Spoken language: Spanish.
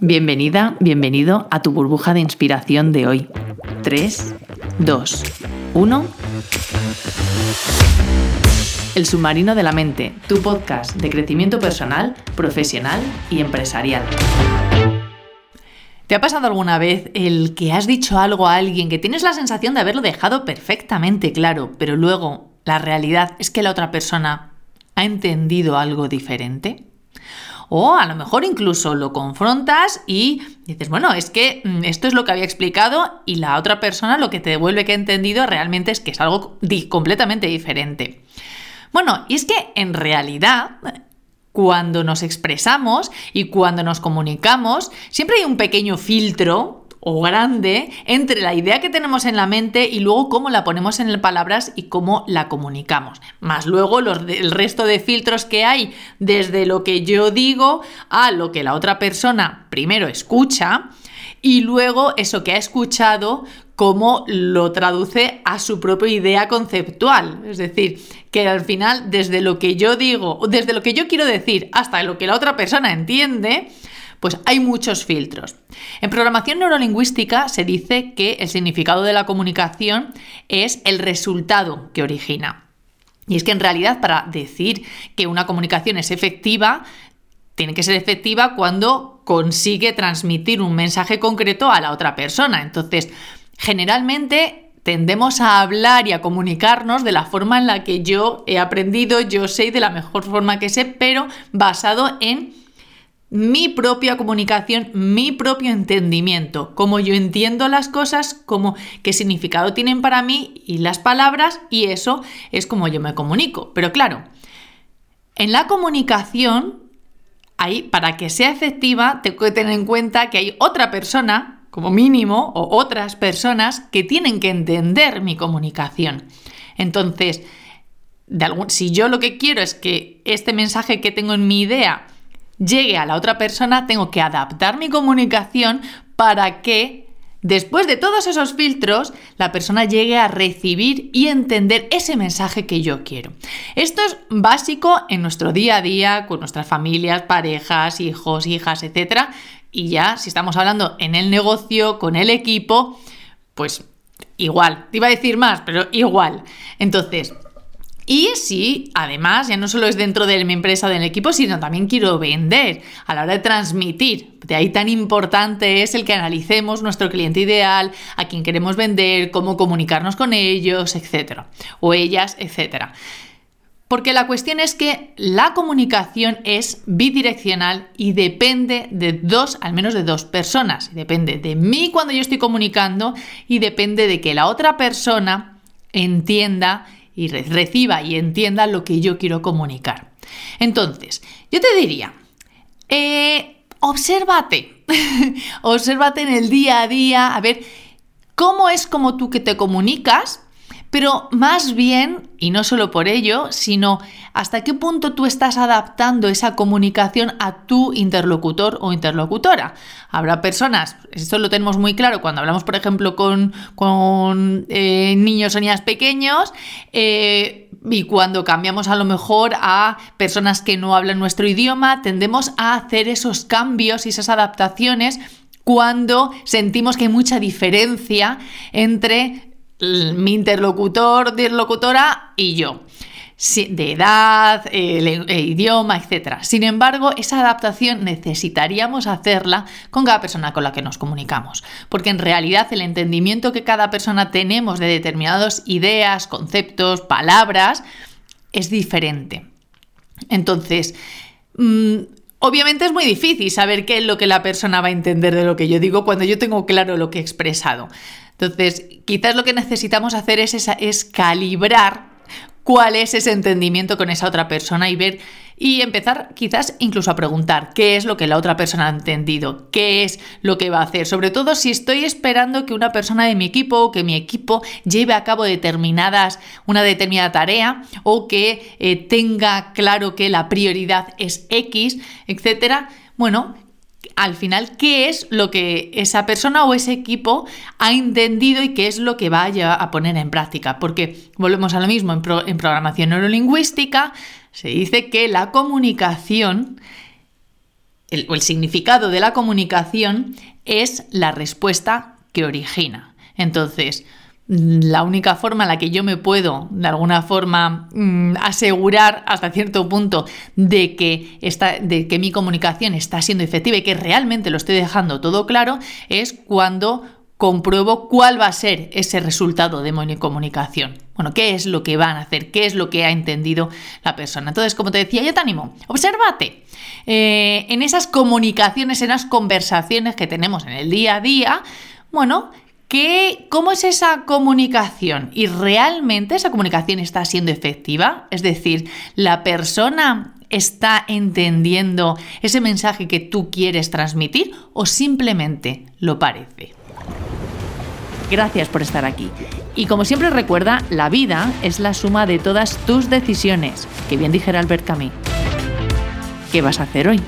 Bienvenida, bienvenido a tu burbuja de inspiración de hoy. 3, 2, 1. El submarino de la mente, tu podcast de crecimiento personal, profesional y empresarial. ¿Te ha pasado alguna vez el que has dicho algo a alguien que tienes la sensación de haberlo dejado perfectamente claro, pero luego la realidad es que la otra persona ha entendido algo diferente? O a lo mejor incluso lo confrontas y dices, bueno, es que mm, esto es lo que había explicado y la otra persona lo que te devuelve que ha entendido realmente es que es algo completamente diferente. Bueno, y es que en realidad cuando nos expresamos y cuando nos comunicamos, siempre hay un pequeño filtro o grande entre la idea que tenemos en la mente y luego cómo la ponemos en palabras y cómo la comunicamos. Más luego los, el resto de filtros que hay desde lo que yo digo a lo que la otra persona primero escucha y luego eso que ha escuchado cómo lo traduce a su propia idea conceptual. Es decir, que al final desde lo que yo digo, desde lo que yo quiero decir hasta lo que la otra persona entiende, pues hay muchos filtros. En programación neurolingüística se dice que el significado de la comunicación es el resultado que origina. Y es que en realidad para decir que una comunicación es efectiva, tiene que ser efectiva cuando consigue transmitir un mensaje concreto a la otra persona. Entonces, generalmente tendemos a hablar y a comunicarnos de la forma en la que yo he aprendido, yo sé de la mejor forma que sé, pero basado en mi propia comunicación, mi propio entendimiento, cómo yo entiendo las cosas, cómo qué significado tienen para mí y las palabras y eso es como yo me comunico. Pero claro, en la comunicación hay para que sea efectiva tengo que tener en cuenta que hay otra persona, como mínimo, o otras personas que tienen que entender mi comunicación. Entonces, si yo lo que quiero es que este mensaje que tengo en mi idea llegue a la otra persona, tengo que adaptar mi comunicación para que después de todos esos filtros la persona llegue a recibir y entender ese mensaje que yo quiero. Esto es básico en nuestro día a día con nuestras familias, parejas, hijos, hijas, etc. Y ya si estamos hablando en el negocio, con el equipo, pues igual. Te iba a decir más, pero igual. Entonces, y si además ya no solo es dentro de mi empresa, del equipo, sino también quiero vender a la hora de transmitir. De ahí tan importante es el que analicemos nuestro cliente ideal, a quién queremos vender, cómo comunicarnos con ellos, etcétera, o ellas, etcétera. Porque la cuestión es que la comunicación es bidireccional y depende de dos, al menos de dos personas. Depende de mí cuando yo estoy comunicando y depende de que la otra persona entienda y reciba y entienda lo que yo quiero comunicar. Entonces, yo te diría, eh, obsérvate, obsérvate en el día a día, a ver cómo es como tú que te comunicas pero más bien, y no solo por ello, sino hasta qué punto tú estás adaptando esa comunicación a tu interlocutor o interlocutora. Habrá personas, esto lo tenemos muy claro cuando hablamos, por ejemplo, con, eh, niños o niñas pequeños, eh, y cuando cambiamos a lo mejor a personas que no hablan nuestro idioma, tendemos a hacer esos cambios y esas adaptaciones cuando sentimos que hay mucha diferencia entre mi interlocutor, interlocutora y yo de edad, idioma, etc. Sin embargo, esa adaptación necesitaríamos hacerla con cada persona con la que nos comunicamos, porque en realidad el entendimiento que cada persona tenemos de determinadas ideas, conceptos, palabras, es diferente. Entonces, mm, obviamente es muy difícil saber qué es lo que la persona va a entender de lo que yo digo cuando yo tengo claro lo que he expresado. Entonces, quizás lo que necesitamos hacer es, es calibrar cuál es ese entendimiento con esa otra persona y ver y empezar quizás incluso a preguntar qué es lo que la otra persona ha entendido, qué es lo que va a hacer, sobre todo si estoy esperando que una persona de mi equipo o que mi equipo lleve a cabo determinadas una determinada tarea o que eh, tenga claro que la prioridad es X, etcétera. Bueno, al final qué es lo que esa persona o ese equipo ha entendido y qué es lo que va a, poner en práctica. Porque volvemos a lo mismo, en, en programación neurolingüística se dice que la comunicación el, el significado de la comunicación es la respuesta que origina. Entonces, la única forma en la que yo me puedo, de alguna forma, mm, asegurar hasta cierto punto de que, de que mi comunicación está siendo efectiva y que realmente lo estoy dejando todo claro, es cuando compruebo cuál va a ser ese resultado de mi comunicación. Bueno, qué es lo que van a hacer, qué es lo que ha entendido la persona. Entonces, como te decía, yo te animo, obsérvate eh, en esas comunicaciones, en las conversaciones que tenemos en el día a día, bueno, ¿Cómo es esa comunicación? ¿Y realmente esa comunicación está siendo efectiva? Es decir, la persona está entendiendo ese mensaje que tú quieres transmitir o simplemente lo parece. Gracias por estar aquí. Y como siempre recuerda, la vida es la suma de todas tus decisiones, que bien dijera Albert Camus. ¿Qué vas a hacer hoy?